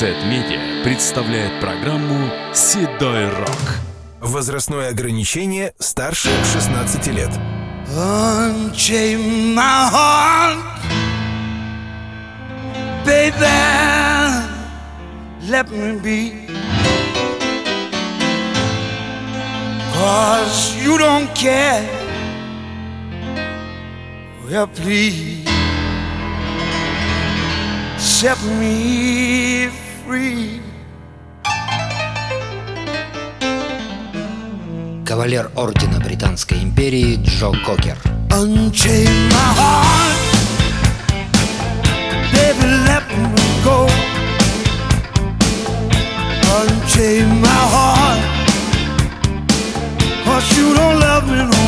Сет-медиа представляет программу «Седой рок». Возрастное ограничение старше 16 лет. Let me be. Cause you don't care, well please. set me free. Кавалер Ордена Британской империи Джо Кокер. Unchain my heart, baby, let me go. Unchain my heart, cause you don't love me no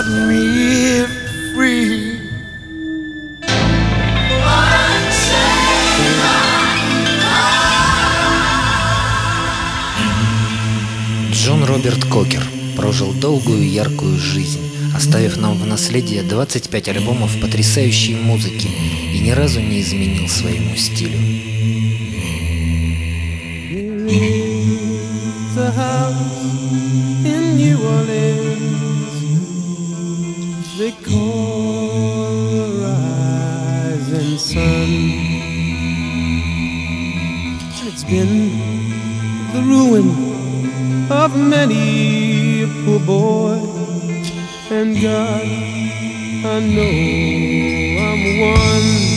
set me free. Джон Роберт Кокер прожил долгую яркую жизнь, оставив нам в наследие 25 альбомов потрясающей музыки и ни разу не изменил своему стилю. In New Orleans. the cold rising sun. It's been the ruin of many a poor boy. And God, I know I'm one.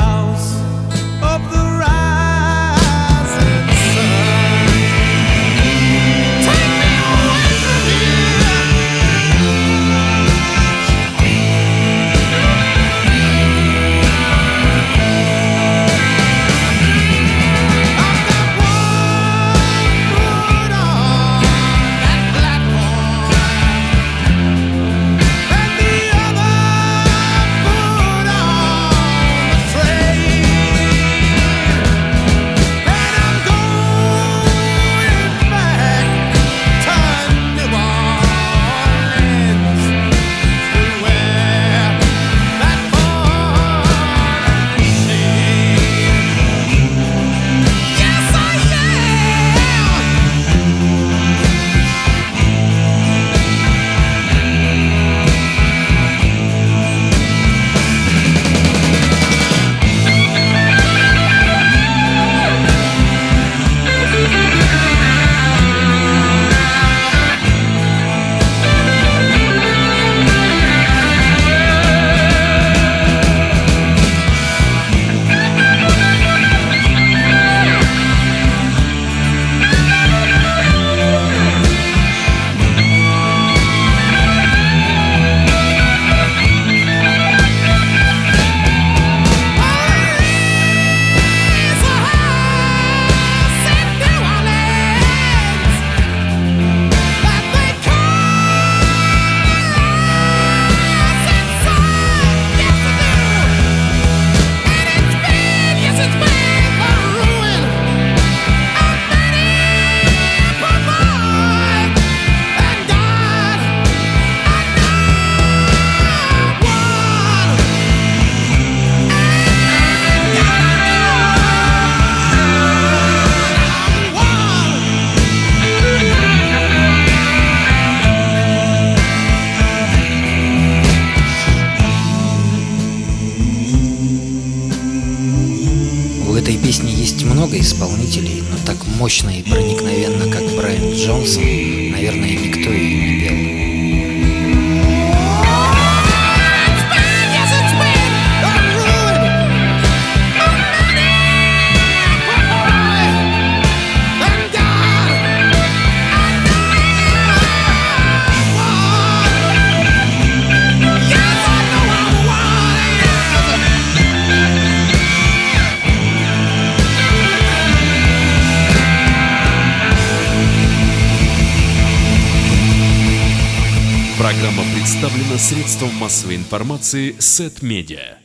house. мощно и проникновенно, как Брайан Джонсон, представлено средством массовой информации Сет Медиа.